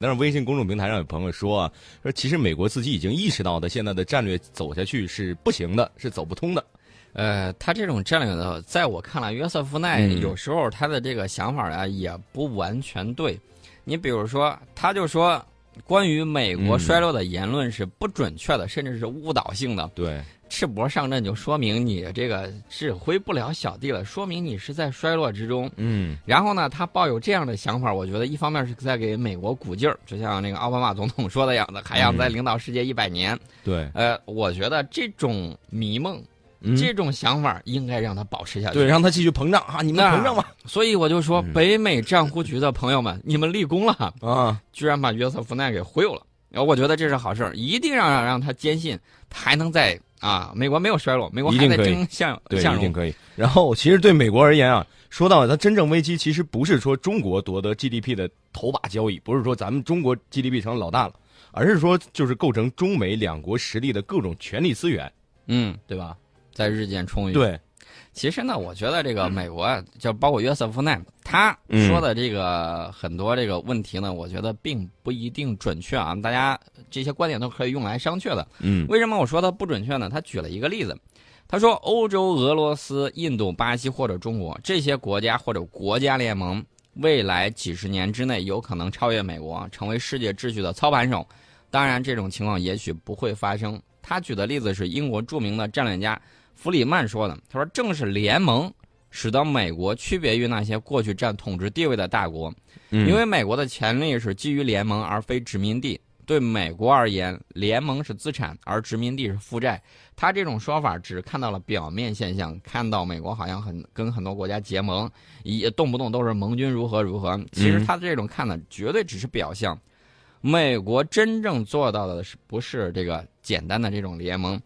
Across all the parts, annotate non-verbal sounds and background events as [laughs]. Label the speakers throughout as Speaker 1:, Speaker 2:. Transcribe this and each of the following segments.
Speaker 1: 但是微信公众平台上有朋友说啊，说其实美国自己已经意识到的，现在的战略走下去是不行的，是走不通的。
Speaker 2: 呃，他这种战略呢，在我看来，约瑟夫奈
Speaker 1: 嗯
Speaker 2: 有时候他的这个想法啊，也不完全对。你比如说，他就说关于美国
Speaker 1: 嗯
Speaker 2: 衰落的言论是不准确的，甚至是误导性的。
Speaker 1: 对，
Speaker 2: 赤膊上阵就说明你这个指挥不了小弟了，说明你是在衰落之中。
Speaker 1: 嗯
Speaker 2: 然后呢，他抱有这样的想法，我觉得一方面是在给美国鼓劲儿，就像那个奥巴马总统说的样子，还想再领导世界一百年。
Speaker 1: 对，
Speaker 2: 呃，我觉得这种迷梦、
Speaker 1: 嗯
Speaker 2: 这种想法应该让他保持下去。
Speaker 1: 对，让他继续膨胀啊！你们
Speaker 2: 那
Speaker 1: 膨胀吧
Speaker 2: 所以我就说，
Speaker 1: 嗯
Speaker 2: 北美战忽局的朋友们，你们立功了，
Speaker 1: 啊！
Speaker 2: 居然把约瑟夫奈给忽悠了。然后我觉得这是好事儿，一定让让他坚信，他还能在啊，美国没有衰落，美国还在争向
Speaker 1: 对，
Speaker 2: 向荣。
Speaker 1: 一定可以。然后，其实对美国而言啊，说到它真正危机，其实不是说中国夺得 GDP 的头把交椅，不是说咱们中国 GDP 成老大了，而是说就是构成中美两国实力的各种权力资源，
Speaker 2: 嗯，
Speaker 1: 对吧？
Speaker 2: 在日渐充裕。，
Speaker 1: 对，
Speaker 2: 其实呢，我觉得这个美国啊，就包括约瑟夫奈，他
Speaker 1: 嗯
Speaker 2: 说的这个很多这个问题呢，我觉得并不一定准确啊。大家这些观点都可以用来商榷的。
Speaker 1: 嗯
Speaker 2: 为什么我说它不准确呢？他举了一个例子，他说欧洲、俄罗斯、印度、巴西或者中国这些国家或者国家联盟，未来几十年之内有可能超越美国，成为世界秩序的操盘手。当然，这种情况也许不会发生。他举的例子是英国著名的战略家弗里曼说的，他说正是联盟。使得美国区别于那些过去占统治地位的大国，
Speaker 1: 嗯
Speaker 2: 因为美国的潜力是基于联盟而非殖民地。对美国而言，联盟是资产，而殖民地是负债。他这种说法只看到了表面现象，看到美国好像很跟很多国家结盟，也动不动都是盟军如何如何。其实他这种看的，绝对只是表象。美国真正做到的是不是这个简单的这种联盟，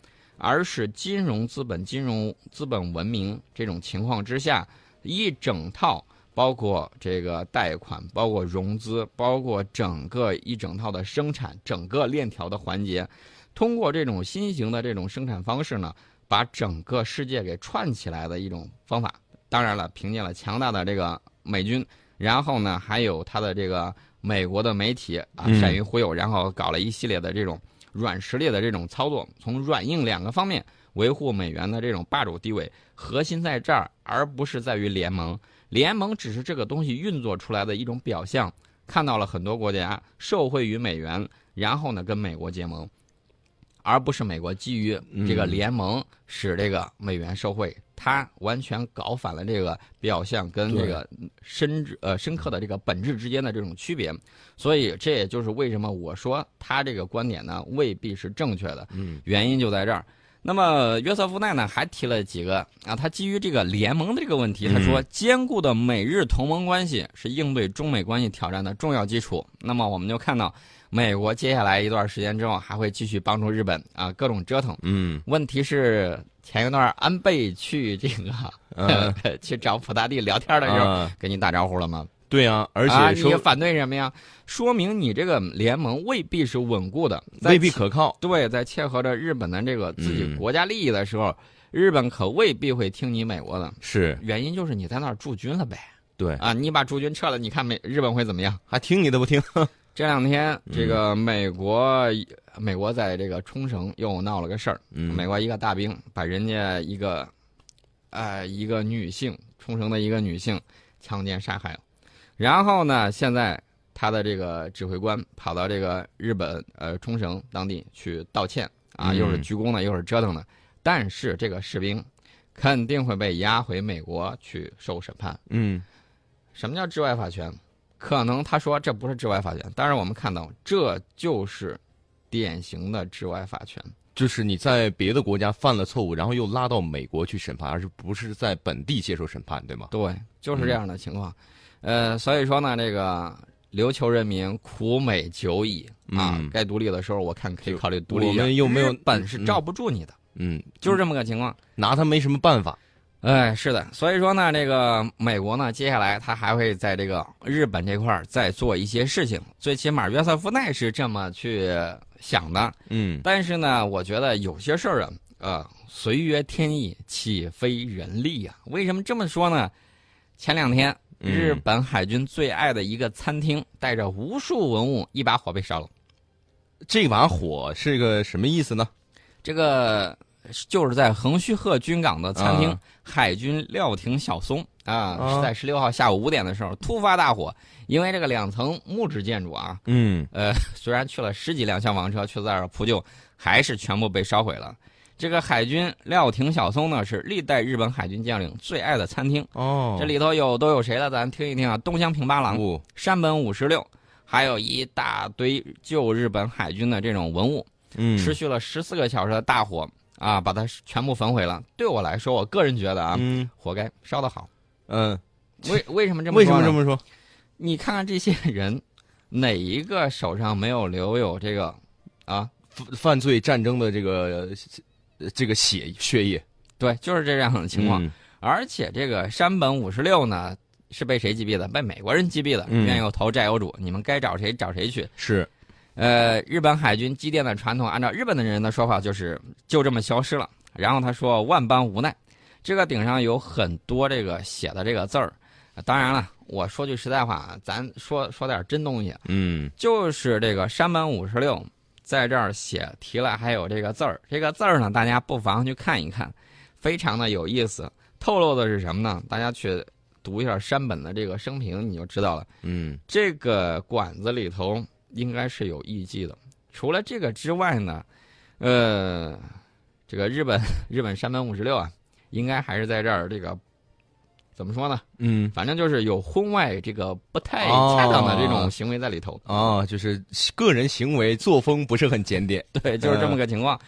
Speaker 2: 而是金融资本、金融资本文明这种情况之下，一整套包括这个贷款、包括融资、包括整个一整套的生产、整个链条的环节，通过这种新型的这种生产方式呢，把整个世界给串起来的一种方法。当然了，凭借了强大的这个美军，然后呢，还有他的这个美国的媒体啊，善于忽悠，然后搞了一系列的这种软实力的这种操作，从软硬两个方面维护美元的这种霸主地位。核心在这儿，而不是在于联盟。联盟只是这个东西运作出来的一种表象。看到了很多国家受惠于美元，然后呢跟美国结盟，而不是美国基于这个
Speaker 1: 嗯
Speaker 2: 联盟使这个美元受惠。他完全搞反了这个表象跟这个深呃深刻的这个本质之间的这种区别，所以这也就是为什么我说他这个观点呢未必是正确的，
Speaker 1: 嗯
Speaker 2: 原因就在这儿。那么约瑟夫奈呢还提了几个啊，他基于这个联盟的这个问题，他说
Speaker 1: 嗯
Speaker 2: 坚固的美日同盟关系是应对中美关系挑战的重要基础。那么我们就看到，美国接下来一段时间之后还会继续帮助日本啊各种折腾。
Speaker 1: 嗯
Speaker 2: 问题是前一段安倍去这个、
Speaker 1: 嗯 [laughs]
Speaker 2: 去找普大帝聊天的时候，
Speaker 1: 啊，
Speaker 2: 跟你打招呼了吗？
Speaker 1: 对啊，而
Speaker 2: 啊，
Speaker 1: 且说
Speaker 2: 你反对什么呀？说明你这个联盟未必是稳固的，
Speaker 1: 未必可靠。
Speaker 2: 对，在切合着日本的这个自己
Speaker 1: 嗯
Speaker 2: 国家利益的时候，日本可未必会听你美国的。
Speaker 1: 是
Speaker 2: 原因就是你在那儿驻军了呗。
Speaker 1: 对，
Speaker 2: 啊，你把驻军撤了，你看美日本会怎么样？
Speaker 1: 还听你的不听？
Speaker 2: 这两天
Speaker 1: 嗯。
Speaker 2: 这个美国，美国在这个冲绳又闹了个事儿，
Speaker 1: 嗯。
Speaker 2: 美国一个大兵把人家一个，呃，一个女性，冲绳的一个女性强奸杀害了，然后呢，现在他的这个指挥官跑到这个日本呃冲绳当地去道歉啊，
Speaker 1: 嗯
Speaker 2: 又是鞠躬的，又是折腾的，但是这个士兵肯定会被押回美国去受审判。
Speaker 1: 嗯。
Speaker 2: 什么叫治外法权？可能他说这不是治外法权，但是我们看到这就是典型的治外法权。
Speaker 1: 就是你在别的国家犯了错误，然后又拉到美国去审判，而是不是在本地接受审判，对吗？
Speaker 2: 对，就是这样的情况。呃，所以说呢，这个琉球人民苦美久矣啊，
Speaker 1: 嗯
Speaker 2: 该独立的时候，我看可以考虑独立。
Speaker 1: 我们又没有
Speaker 2: 日本事罩不住你的，
Speaker 1: 嗯，
Speaker 2: 就是这么个情况。
Speaker 1: 拿他没什么办法。
Speaker 2: 哎，是的，所以说呢，这个美国呢，接下来他还会在这个日本这块儿再做一些事情，最起码约瑟夫奈是这么去想的。
Speaker 1: 嗯
Speaker 2: 但是呢，我觉得有些事儿啊，呃，随约天意，岂非人力啊？为什么这么说呢？前两天
Speaker 1: 嗯
Speaker 2: 日本海军最爱的一个餐厅，带着无数文物，一把火被烧了。
Speaker 1: 这把火是个什么意思呢？
Speaker 2: 这个就是在横须贺军港的餐厅、
Speaker 1: 啊
Speaker 2: 海军料亭小松啊，
Speaker 1: 啊
Speaker 2: 是在十六号下午五点的时候突发大火，因为这个两层木质建筑啊，
Speaker 1: 嗯
Speaker 2: 呃，[laughs] 虽然去了十几辆消防车去在这儿扑救，还是全部被烧毁了。这个海军料亭小松呢，是历代日本海军将领最爱的餐厅。
Speaker 1: 哦，
Speaker 2: 这里头有都有谁了？咱听一听啊，东乡平八郎、
Speaker 1: 物
Speaker 2: 山本五十六，还有一大堆旧日本海军的这种文物。
Speaker 1: 嗯
Speaker 2: 持续了十四个小时的大火啊，把它全部焚毁了。对我来说，我个人觉得啊，
Speaker 1: 嗯
Speaker 2: 活该，烧的好。
Speaker 1: 嗯，
Speaker 2: 为为什么这么
Speaker 1: 为
Speaker 2: 说为？
Speaker 1: 什么这么说？
Speaker 2: 你看看这些人，哪一个手上没有留有这个啊？
Speaker 1: 犯犯罪战争的这个呃这个血血液
Speaker 2: 对，就是这样的情况。
Speaker 1: 嗯
Speaker 2: 而且这个山本五十六呢，是被谁击毙的？被美国人击毙的。
Speaker 1: 嗯
Speaker 2: 冤有头债有主，你们该找谁找谁去。
Speaker 1: 是
Speaker 2: 呃，日本海军机电的传统，按照日本的人的说法，就是就这么消失了。然后他说万般无奈，这个顶上有很多这个写的这个字儿。呃当然了，我说句实在话，咱说说点真东西，
Speaker 1: 嗯
Speaker 2: 就是这个山本五十六在这儿写题了，还有这个字儿。这个字儿呢，大家不妨去看一看，非常的有意思。透露的是什么呢？大家去读一下山本的这个生平，你就知道了。
Speaker 1: 嗯
Speaker 2: 这个馆子里头应该是有艺伎的。除了这个之外呢，呃，这个日本 [laughs] 日本山本五十六啊，应该还是在这儿这个怎么说呢？
Speaker 1: 嗯
Speaker 2: 反正就是有婚外这个不太恰当的这种行为在里头。
Speaker 1: 哦，就是个人行为作风不是很检点。[laughs]
Speaker 2: 对，就是这么个情况。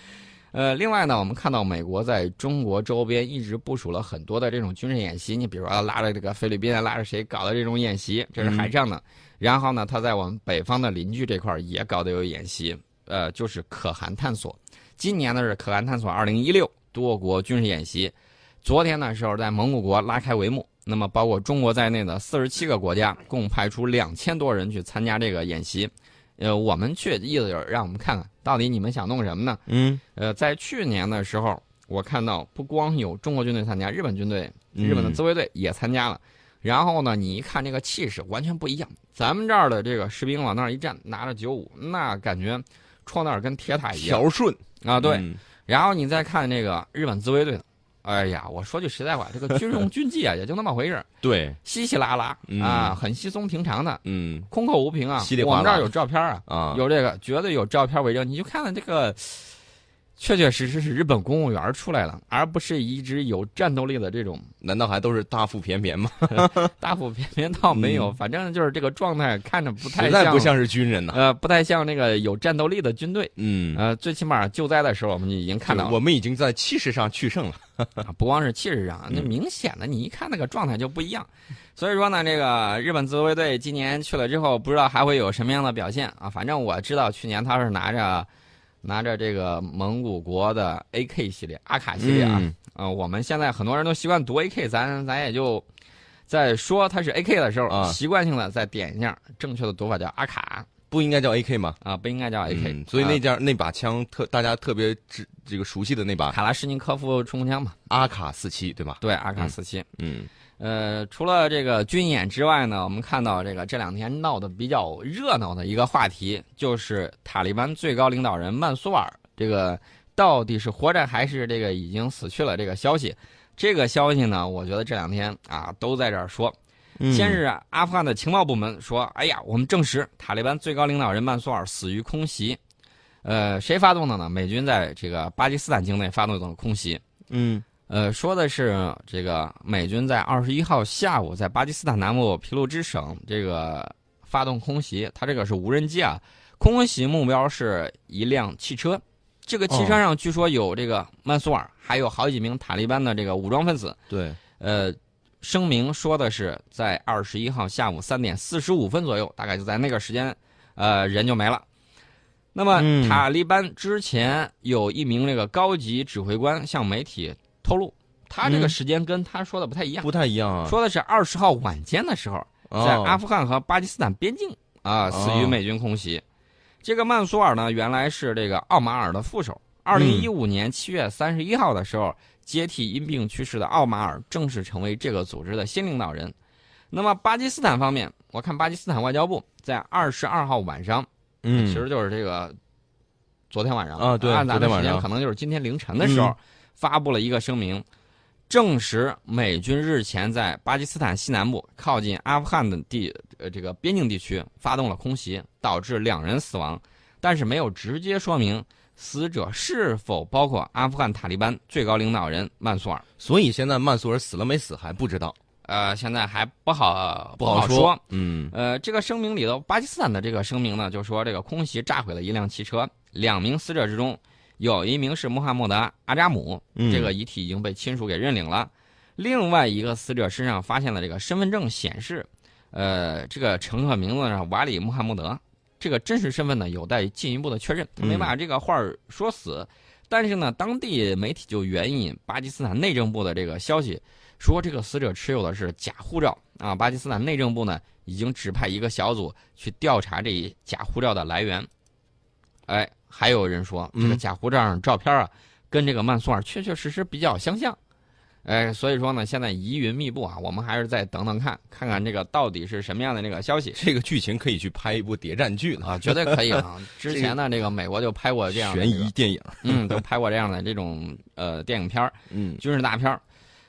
Speaker 2: 呃，另外呢，我们看到美国在中国周边一直部署了很多的这种军事演习，你比如说拉着这个菲律宾，拉着谁搞的这种演习，这是海上的。然后呢，他在我们北方的邻居这块儿也搞得有演习，呃，就是可汗探索。今年呢是可汗探索二零一六多国军事演习，昨天的时候在蒙古国拉开帷幕。那么包括中国在内的四十七个国家，共派出两千多人去参加这个演习。呃，我们去意思就是让我们看看到底你们想弄什么呢？
Speaker 1: 嗯，
Speaker 2: 呃，在去年的时候，我看到不光有中国军队参加，日本军队、
Speaker 1: 嗯
Speaker 2: 日本的自卫队也参加了。然后呢，你一看这个气势完全不一样。咱们这儿的这个士兵往那儿一站，拿着九五，那感觉戳那儿跟铁塔一样
Speaker 1: 条顺
Speaker 2: 啊。对，
Speaker 1: 嗯
Speaker 2: 然后你再看这个日本自卫队的，哎呀，我说句实在话，这个军容军纪啊，也就那么回事儿，[laughs]
Speaker 1: 对，
Speaker 2: 稀稀拉拉
Speaker 1: 嗯
Speaker 2: 啊，很稀松平常的，
Speaker 1: 嗯
Speaker 2: 空口无凭啊。
Speaker 1: 稀里哗啦
Speaker 2: 我们这儿有照片啊，
Speaker 1: 啊，
Speaker 2: 有这个，绝对有照片为证。你就看看这个，确确实实是日本公务员出来了，而不是一直有战斗力的这种
Speaker 1: 难道还都是大腹便便吗？[laughs]
Speaker 2: 大腹便便倒没有，
Speaker 1: 嗯
Speaker 2: 反正就是这个状态看着不太
Speaker 1: 实在不像是军人呐。
Speaker 2: 呃，不太像那个有战斗力的军队。
Speaker 1: 嗯，
Speaker 2: 呃，最起码救灾的时候，我们就已经看到了，
Speaker 1: 我们已经在气势上取胜了。[laughs]
Speaker 2: 啊不光是气势上，那
Speaker 1: 嗯
Speaker 2: 明显的你一看那个状态就不一样。所以说呢，这个日本自卫队今年去了之后，不知道还会有什么样的表现啊。反正我知道去年他是拿着拿着这个蒙古国的 AK 系列、阿卡系列啊。
Speaker 1: 嗯
Speaker 2: 呃，我们现在很多人都习惯读 AK，咱咱也就在说它是 AK 的时候，
Speaker 1: 啊
Speaker 2: 习惯性的再点一下，正确的读法叫阿卡
Speaker 1: 不应该叫 AK 吗？
Speaker 2: 啊，不应该叫 AK、
Speaker 1: 嗯所以那
Speaker 2: 啊
Speaker 1: 件那把枪特大家特别知这个熟悉的那把
Speaker 2: 卡拉什尼科夫冲锋枪嘛，
Speaker 1: 阿卡四七对吧？
Speaker 2: 对，阿卡四七。
Speaker 1: 嗯
Speaker 2: 呃，除了这个军演之外呢，我们看到这个这两天闹得比较热闹的一个话题，就是塔利班最高领导人曼苏尔这个到底是活着还是这个已经死去了这个消息。这个消息呢，我觉得这两天啊都在这儿说。
Speaker 1: 嗯
Speaker 2: 先是阿富汗的情报部门说：“哎呀，我们证实塔利班最高领导人曼苏尔死于空袭。”呃，谁发动的呢？美军在这个巴基斯坦境内发动的空袭。
Speaker 1: 嗯
Speaker 2: 呃，说的是这个美军在二十一号下午在巴基斯坦南部皮鲁支省这个发动空袭，它这个是无人机啊，空袭目标是一辆汽车，这个汽车上据说有这个曼苏尔，还有好几名塔利班的这个武装分子。
Speaker 1: 对，
Speaker 2: 呃，声明说的是在二十一号下午三点四十五分左右，大概就在那个时间，呃，人就没了。那么，
Speaker 1: 嗯
Speaker 2: 塔利班之前有一名这个高级指挥官向媒体透露，他这个
Speaker 1: 嗯
Speaker 2: 时间跟他说的不太一样，
Speaker 1: 不太一样啊。
Speaker 2: 说的是二十号晚间的时候，在
Speaker 1: 哦
Speaker 2: 阿富汗和巴基斯坦边境啊死于
Speaker 1: 哦
Speaker 2: 美军空袭。这个曼苏尔呢，原来是这个奥马尔的副手。二零一五年七月三十一号的时候，接替因病去世的奥马尔正式成为这个组织的新领导人。那么巴基斯坦方面，我看巴基斯坦外交部在二十二号晚上，
Speaker 1: 嗯，
Speaker 2: 其实就是这个昨天晚上
Speaker 1: 啊对
Speaker 2: 按咱
Speaker 1: 昨天晚上
Speaker 2: 们时间可能就是今天凌晨的时候，
Speaker 1: 嗯
Speaker 2: 发布了一个声明，证实美军日前在巴基斯坦西南部靠近阿富汗的地呃这个边境地区发动了空袭，导致两人死亡，但是没有直接说明死者是否包括阿富汗塔利班最高领导人曼苏尔。
Speaker 1: 所以现在曼苏尔死了没死还不知道，
Speaker 2: 呃，现在还不好
Speaker 1: 不
Speaker 2: 好
Speaker 1: 说。嗯
Speaker 2: 呃，这个声明里头，巴基斯坦的这个声明呢，就说这个空袭炸毁了一辆汽车，两名死者之中有一名是穆罕默德·阿扎姆，
Speaker 1: 嗯，
Speaker 2: 这个遗体已经被亲属给认领了。另外一个死者身上发现了这个身份证显示，呃，这个乘客名字是瓦里·穆罕默德，这个真实身份呢有待进一步的确认。他没
Speaker 1: 嗯
Speaker 2: 把这个话说死，但是呢，当地媒体就援引巴基斯坦内政部的这个消息，说这个死者持有的是假护照啊。巴基斯坦内政部呢已经指派一个小组去调查这一假护照的来源。哎，还有人说这个
Speaker 1: 嗯
Speaker 2: 假护照上照片啊，跟这个曼苏尔确确实实比较相像。哎，所以说呢，现在疑云密布啊，我们还是再等等看，看看这个到底是什么样的那个消息
Speaker 1: 这个剧情可以去拍一部谍战剧了
Speaker 2: 啊，绝对可以啊！[laughs] 之前呢，这个美国就拍过这样的
Speaker 1: 悬疑电影。[laughs]
Speaker 2: 嗯，都拍过这样的这种呃电影片儿、
Speaker 1: 嗯
Speaker 2: 军事大片儿。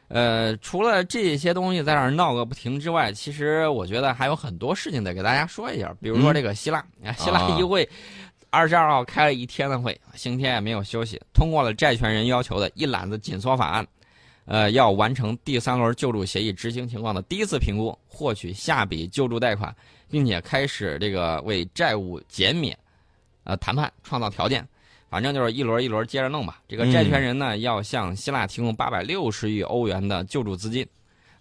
Speaker 2: 呃，除了这些东西在这儿闹个不停之外，其实我觉得还有很多事情得给大家说一下。比如说这个希腊，啊，希腊
Speaker 1: 啊
Speaker 2: 议会二十二号开了一天的会，星期天也没有休息，通过了债权人要求的一揽子紧缩法案。呃，要完成第三轮救助协议执行情况的第一次评估，获取下笔救助贷款，并且开始这个为债务减免，呃，谈判创造条件。反正就是一轮一轮接着弄吧。这个债权人呢，要向希腊提供八百六十亿欧元的救助资金。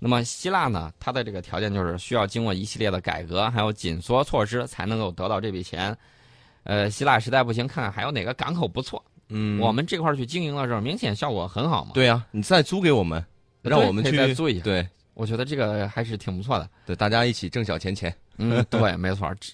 Speaker 2: 那么希腊呢，它的这个条件就是需要经过一系列的改革，还有紧缩措施，才能够得到这笔钱。呃，希腊实在不行，看看还有哪个港口不错，
Speaker 1: 嗯，
Speaker 2: 我们这块儿去经营的时候，明显效果很好嘛。
Speaker 1: 对啊，你再租给我们，让我们去
Speaker 2: 再租一下
Speaker 1: 对
Speaker 2: 我觉得这个还是挺不错的。
Speaker 1: 对，大家一起挣小钱钱
Speaker 2: 嗯，对，没错。这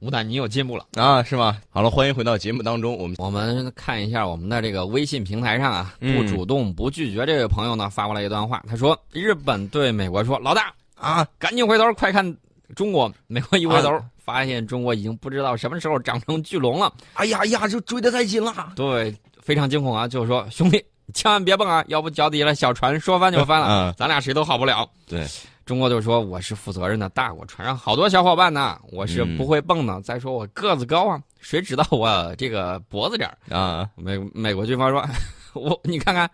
Speaker 2: 吴丹，你有进步了。[laughs]
Speaker 1: 啊，是吗？好了，欢迎回到节目当中，我们
Speaker 2: 我们看一下我们的这个微信平台上啊，
Speaker 1: 嗯
Speaker 2: 不主动不拒绝这位朋友呢发过来一段话，他说：“日本对美国说，老大
Speaker 1: 啊，
Speaker 2: 赶紧回头，快看中国。”美国一回头，发现中国已经不知道什么时候长成巨龙了。
Speaker 1: 哎呀呀，就追得太紧了。
Speaker 2: 对，非常惊恐啊，就是说兄弟，千万别蹦啊，[laughs] 要不脚底下的小船说翻就翻了，
Speaker 1: 嗯，
Speaker 2: 咱俩谁都好不了。
Speaker 1: 对，
Speaker 2: 中国就说我是负责任的大国，船上好多小伙伴呢，我是
Speaker 1: 嗯
Speaker 2: 不会蹦的。再说我个子高啊，谁知道我这个脖子这儿？
Speaker 1: 啊，
Speaker 2: 美美国军方说，[laughs] 我你看看，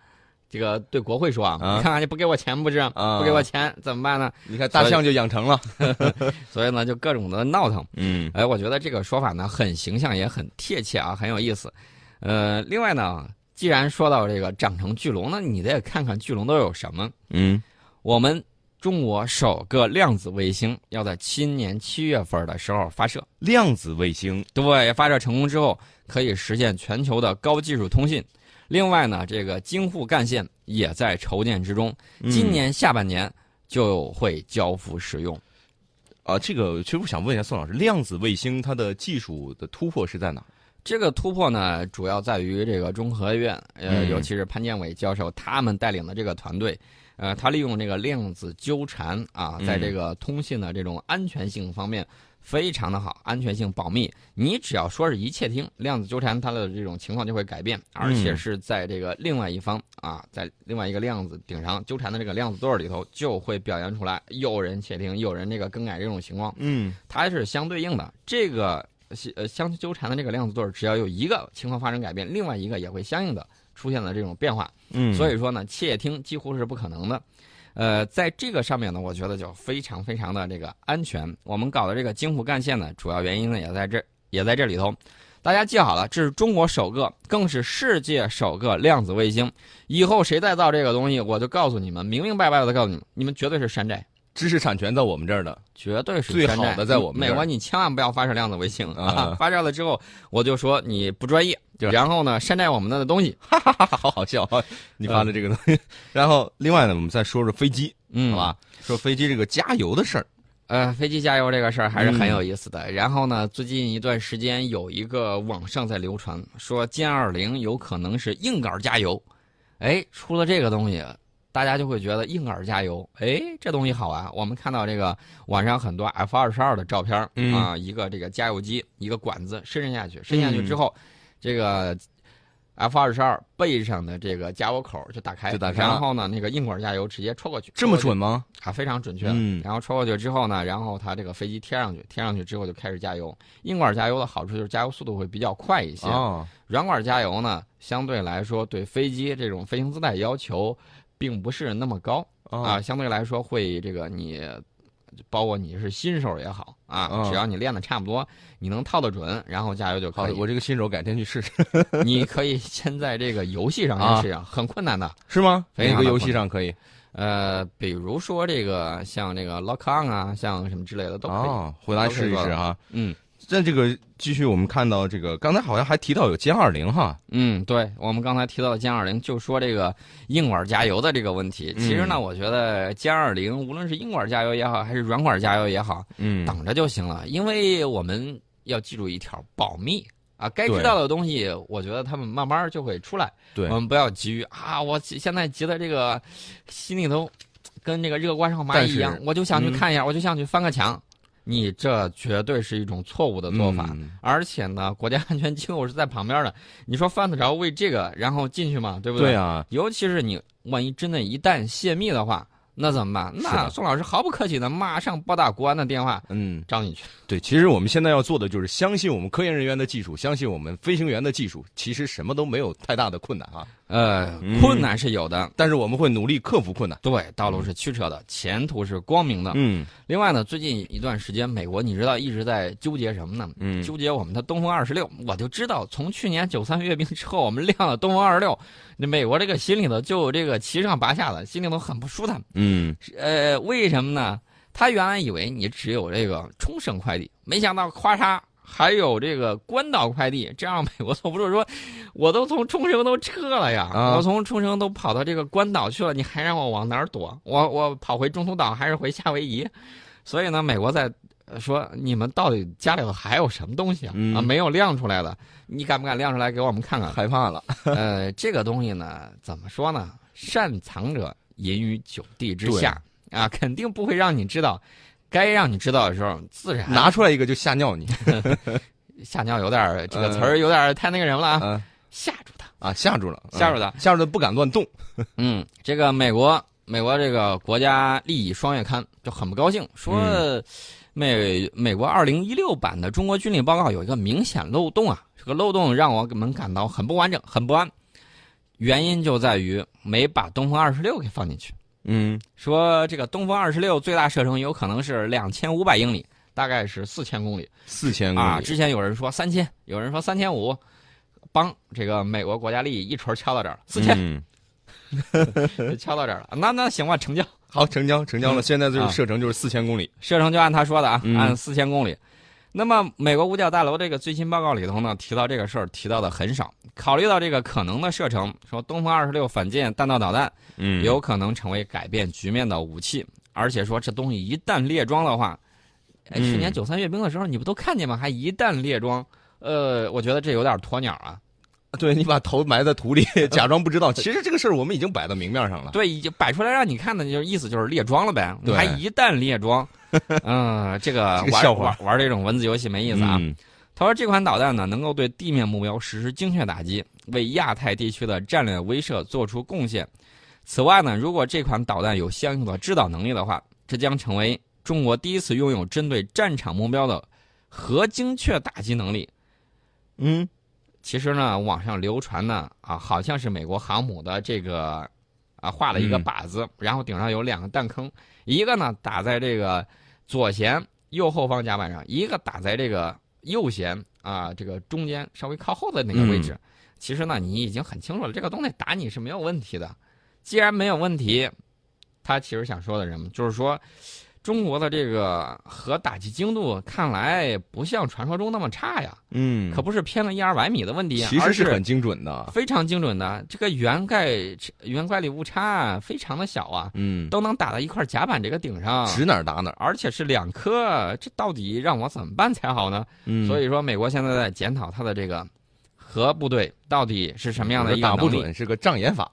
Speaker 2: 这个对国会说啊，
Speaker 1: 啊
Speaker 2: 你看看你不给我钱不是？
Speaker 1: 啊
Speaker 2: 不给我钱怎么办呢？
Speaker 1: 你看大象就养成了。[laughs]
Speaker 2: 所以呢，就各种的闹腾。[laughs]
Speaker 1: 嗯
Speaker 2: 哎，我觉得这个说法呢很形象，也很贴切啊，很有意思。呃，另外呢，既然说到这个长成巨龙，那你得看看巨龙都有什么。
Speaker 1: 嗯
Speaker 2: 我们中国首个量子卫星要在今年七月份的时候发射。
Speaker 1: 量子卫星，
Speaker 2: 对，发射成功之后，可以实现全球的高技术通信。另外呢，这个京沪干线也在筹建之中，
Speaker 1: 嗯
Speaker 2: 今年下半年就会交付使用。
Speaker 1: 啊，这个其实我想问一下宋老师，量子卫星它的技术的突破是在哪？
Speaker 2: 这个突破呢，主要在于这个中科院，呃，
Speaker 1: 嗯
Speaker 2: 尤其是潘建伟教授他们带领的这个团队，呃，他利用这个量子纠缠啊，在
Speaker 1: 嗯
Speaker 2: 这个通信的这种安全性方面非常的好，安全性保密。你只要说是一窃听，量子纠缠它的这种情况就会改变，而且
Speaker 1: 嗯
Speaker 2: 是在这个另外一方啊，在另外一个量子顶上纠缠的这个量子对儿里头，就会表现出来有人窃听，有人这个更改这种情况。
Speaker 1: 嗯
Speaker 2: 它是相对应的。这个呃相纠缠的这个量子对儿，只要有一个情况发生改变，另外一个也会相应的出现了这种变化。
Speaker 1: 嗯，
Speaker 2: 所以说呢，窃听几乎是不可能的。呃，在这个上面呢，我觉得就非常非常的这个安全。我们搞的这个京沪干线呢，主要原因呢也在这也在这里头。大家记好了，这是中国首个，更是世界首个量子卫星。以后谁再造这个东西，我就告诉你们，明明白白的告诉你们，你们绝对是山寨。
Speaker 1: 知识产权在我们这儿的。
Speaker 2: 绝对是
Speaker 1: 最
Speaker 2: 山寨
Speaker 1: 好的在我们
Speaker 2: 美国，你千万不要发射量子卫星啊！
Speaker 1: 啊 [laughs]
Speaker 2: 发射了之后，我就说你不专业，然后呢，山寨我们的东西。
Speaker 1: 哈哈哈，好好笑啊！你发的这个东西。[laughs] 然后另外呢，我们再说说飞机，
Speaker 2: 嗯，
Speaker 1: 好吧？说飞机这个加油的事儿。
Speaker 2: 呃，飞机加油这个事儿还是很
Speaker 1: 嗯
Speaker 2: 有意思的。然后呢，最近一段时间有一个网上在流传说歼二零有可能是硬杆加油，哎，出了这个东西，大家就会觉得硬杆加油，哎，这东西好啊。我们看到这个网上很多 F 二十二的照片
Speaker 1: 嗯
Speaker 2: 啊，一个这个加油机，一个管子伸下去，伸下去之后，这个 F 二十二背上的这个加油口就打开，
Speaker 1: 就打开了
Speaker 2: 然后呢，那个硬管加油直接戳过去，
Speaker 1: 这么准吗？
Speaker 2: 啊，非常准确。
Speaker 1: 嗯
Speaker 2: 然后戳过去之后呢，然后它这个飞机贴上去，贴上去之后就开始加油。硬管加油的好处就是加油速度会比较快一些。
Speaker 1: 哦，
Speaker 2: 软管加油呢，相对来说对飞机这种飞行姿态要求并不是那么高、
Speaker 1: 哦
Speaker 2: 啊，相对来说会这个你。包括你是新手也好啊，
Speaker 1: 嗯
Speaker 2: 只要你练的差不多，你能套得准，然后加油就
Speaker 1: 好
Speaker 2: 可以。，
Speaker 1: 我这个新手改天去试试，[laughs]
Speaker 2: 你可以先在这个游戏上
Speaker 1: 啊
Speaker 2: 先试啊，很困难的。
Speaker 1: 是吗？
Speaker 2: 非常的
Speaker 1: 哪个游戏上可以？
Speaker 2: 呃，比如说这个像这个 Lock On 啊，像什么之类的都可以。
Speaker 1: 哦，回来试一试哈。
Speaker 2: 嗯
Speaker 1: 在这个继续，我们看到这个，刚才好像还提到有歼二零哈，
Speaker 2: 嗯，对，我们刚才提到的歼二零，就说这个硬管加油的这个问题。其实呢，
Speaker 1: 嗯
Speaker 2: 我觉得歼二零无论是硬管加油也好，还是软管加油也好，
Speaker 1: 嗯
Speaker 2: 等着就行了，因为我们要记住一条保密。啊，该知道的东西，我觉得他们慢慢就会出来。
Speaker 1: 对
Speaker 2: 我们不要急于啊！我现在急的这个心里头跟这个热锅上蚂蚁一样，我就想去
Speaker 1: 嗯
Speaker 2: 看一下，我就想去翻个墙。你这绝对是一种错误的做法，
Speaker 1: 嗯
Speaker 2: 而且呢，国家安全机构是在旁边的，你说犯得着为这个然后进去吗？对不对？
Speaker 1: 对啊，
Speaker 2: 尤其是你万一真的一旦泄密的话，那怎么办？那宋老师毫不客气的马上拨打国安的电话
Speaker 1: 嗯，
Speaker 2: 找你去。
Speaker 1: 对，其实我们现在要做的就是相信我们科研人员的技术，相信我们飞行员的技术，其实什么都没有太大的困难啊。
Speaker 2: 呃，
Speaker 1: 嗯
Speaker 2: 困难是有的，
Speaker 1: 但是我们会努力克服困难。
Speaker 2: 对，道路是曲折的，前途是光明的。
Speaker 1: 嗯
Speaker 2: 另外呢，最近一段时间，美国你知道一直在纠结什么呢？
Speaker 1: 嗯，
Speaker 2: 纠结我们的东风二十六，我就知道，从去年九三阅兵之后，我们亮了东风二十六，那美国这个心里头就有这个七上八下的，心里头很不舒坦。
Speaker 1: 嗯
Speaker 2: 呃，为什么呢？他原来以为你只有这个冲绳快递，没想到咔嚓还有这个关岛快递，[laughs] 这样美国坐不住，说我都从冲绳都撤了呀，
Speaker 1: 啊
Speaker 2: 我从冲绳都跑到这个关岛去了，你还让我往哪儿躲？我我跑回中途岛还是回夏威夷？所以呢，美国在呃说你们到底家里头还有什么东西啊？
Speaker 1: 嗯
Speaker 2: 啊，没有亮出来的，你敢不敢亮出来给我们看看？
Speaker 1: 害怕了。[laughs]
Speaker 2: 呃，这个东西呢，怎么说呢？善藏者隐于九地之下啊，肯定不会让你知道。该让你知道的时候，自然
Speaker 1: 拿出来一个就吓尿你。[laughs]
Speaker 2: 吓尿有点儿这个词儿有点太那个什么了啊，
Speaker 1: 嗯
Speaker 2: 吓住他。
Speaker 1: 啊，吓住了，
Speaker 2: 吓住他
Speaker 1: 嗯吓住他不敢乱动。
Speaker 2: 嗯，这个美国美国这个国家利益双月刊就很不高兴，说
Speaker 1: 嗯
Speaker 2: 美美国二零一六版的中国军力报告有一个明显漏洞啊，这个漏洞让我们感到很不完整、很不安。原因就在于没把东风二十六给放进去。
Speaker 1: 嗯
Speaker 2: 说这个东风二十六最大射程有可能是两千五百英里，大概是四千公里
Speaker 1: 四千公
Speaker 2: 啊。
Speaker 1: 里。
Speaker 2: 之前有人说三千，有人说三千五，帮这个美国国家利益一锤敲到这儿，四千、[laughs] 敲到这儿了。那那行吧，成交，
Speaker 1: 好，成交，成交了。
Speaker 2: 嗯
Speaker 1: 现在这个
Speaker 2: 啊
Speaker 1: 射程就是四千公里。
Speaker 2: 射程就按他说的啊，
Speaker 1: 嗯
Speaker 2: 按四千公里。那么，美国五角大楼这个最新报告里头呢，提到这个事儿提到的很少。考虑到这个可能的射程，说东风二十六反舰弹道导弹
Speaker 1: 嗯
Speaker 2: 有可能成为改变局面的武器，而且说这东西一旦列装的话，哎，
Speaker 1: 嗯
Speaker 2: 去年九三阅兵的时候你不都看见吗？还一旦列装，呃，我觉得这有点鸵鸟啊。[laughs]
Speaker 1: 对你把头埋在土里，[laughs] 假装不知道。其实这个事儿我们已经摆到明面上了。
Speaker 2: 对，已经摆出来让你看的，就是意思就是列装了呗。
Speaker 1: 对
Speaker 2: 还一旦列装，[laughs] 嗯、这个
Speaker 1: 这个
Speaker 2: 玩
Speaker 1: 笑话
Speaker 2: 玩玩这种文字游戏没意思啊。
Speaker 1: 嗯
Speaker 2: 他说这款导弹呢，能够对地面目标实施精确打击，为亚太地区的战略威慑做出贡献。此外呢，如果这款导弹有相应的制导能力的话，这将成为中国第一次拥有针对战场目标的核精确打击能力。
Speaker 1: 嗯
Speaker 2: 其实呢，网上流传呢，啊，好像是美国航母的这个啊画了一个
Speaker 1: 嗯
Speaker 2: 靶子，然后顶上有两个弹坑，一个呢打在这个左舷右后方甲板上，一个打在这个右舷啊这个中间稍微靠后的那个位置。其实呢，你已经很清楚了，这个东西打你是没有问题的。既然没有问题，他其实想说的什么，就是说。中国的这个核打击精度看来不像传说中那么差呀，
Speaker 1: 嗯，
Speaker 2: 可不是偏了一二百米的问题，
Speaker 1: 其实是很精准的。
Speaker 2: 非常精准的。这个圆盖圆乖离误差非常的小啊，
Speaker 1: 嗯，
Speaker 2: 都能打到一块甲板这个顶上，
Speaker 1: 指哪儿打哪儿。
Speaker 2: 而且是两颗，这到底让我怎么办才好呢？
Speaker 1: 嗯，
Speaker 2: 所以说，美国现在在检讨它的这个核部队到底是什么样的一个。
Speaker 1: 打不准是个障眼法。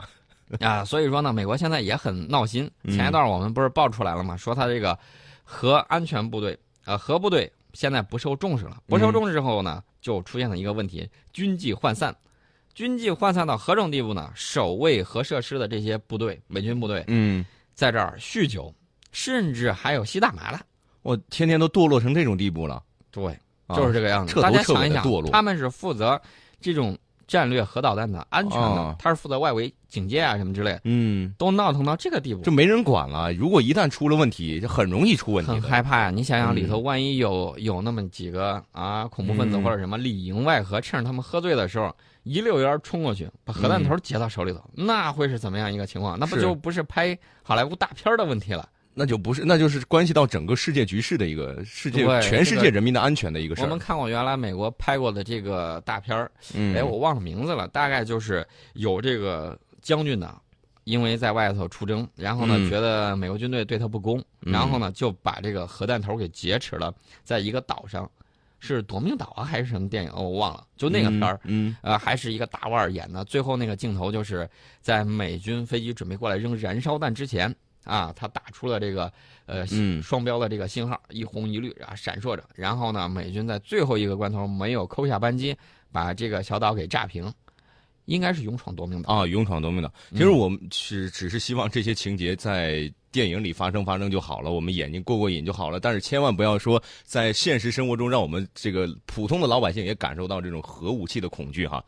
Speaker 1: [laughs]
Speaker 2: 啊，所以说呢，美国现在也很闹心。
Speaker 1: 嗯
Speaker 2: 前一段我们不是爆出来了吗？说他这个核安全部队，呃，核部队现在不受重视了。不受重视之后呢，就出现了一个问题：军纪涣散。军纪涣散到何种地步呢？守卫核设施的这些部队，美军部队
Speaker 1: 嗯，
Speaker 2: 在这儿酗酒，甚至还有吸大麻了。
Speaker 1: 我天天都堕落成这种地步了，
Speaker 2: 对，
Speaker 1: 啊
Speaker 2: 就是这个样子。大家想一想他们是负责这种战略核导弹的安全的，
Speaker 1: 哦
Speaker 2: 他是负责外围警戒啊什么之类的，
Speaker 1: 嗯，
Speaker 2: 都闹腾到这个地步
Speaker 1: 就，没人管了。如果一旦出了问题，就很容易出问题
Speaker 2: 很。害怕呀、你想想里头，
Speaker 1: 嗯
Speaker 2: 万一有有那么几个啊恐怖分子
Speaker 1: 嗯
Speaker 2: 或者什么里应外合，趁着他们喝醉的时候一溜烟儿冲过去，把核弹头接到手里头，那会是怎么样一个情况？那不就不是拍好莱坞大片儿的问题了？
Speaker 1: 那就不是，那就是关系到整个世界局势的一个世界全世界人民的安全的一个事儿
Speaker 2: 我们。看过原来美国拍过的这个大片儿，
Speaker 1: 嗯，
Speaker 2: 哎，我忘了名字了，大概就是有这个将军呢，因为在外头出征，然后呢、
Speaker 1: 嗯
Speaker 2: 觉得美国军队对他不公，
Speaker 1: 嗯
Speaker 2: 然后呢就把这个核弹头给劫持了，在一个岛上，是夺命岛啊还是什么电影？哦，我忘了，就那个片儿。
Speaker 1: 嗯，
Speaker 2: 呃，还是一个大腕儿演的，最后那个镜头就是在美军飞机准备过来扔燃烧弹之前啊，他打出了这个呃
Speaker 1: 嗯
Speaker 2: 双标的这个信号，一红一绿啊闪烁着。然后呢，美军在最后一个关头没有扣下扳机，把这个小岛给炸平，应该是勇闯夺命岛。
Speaker 1: 啊，勇闯夺命岛。其实我们是只是希望这些情节在电影里发生发生就好了，我们眼睛过过瘾就好了。但是千万不要说在现实生活中让我们这个普通的老百姓也感受到这种核武器的恐惧哈。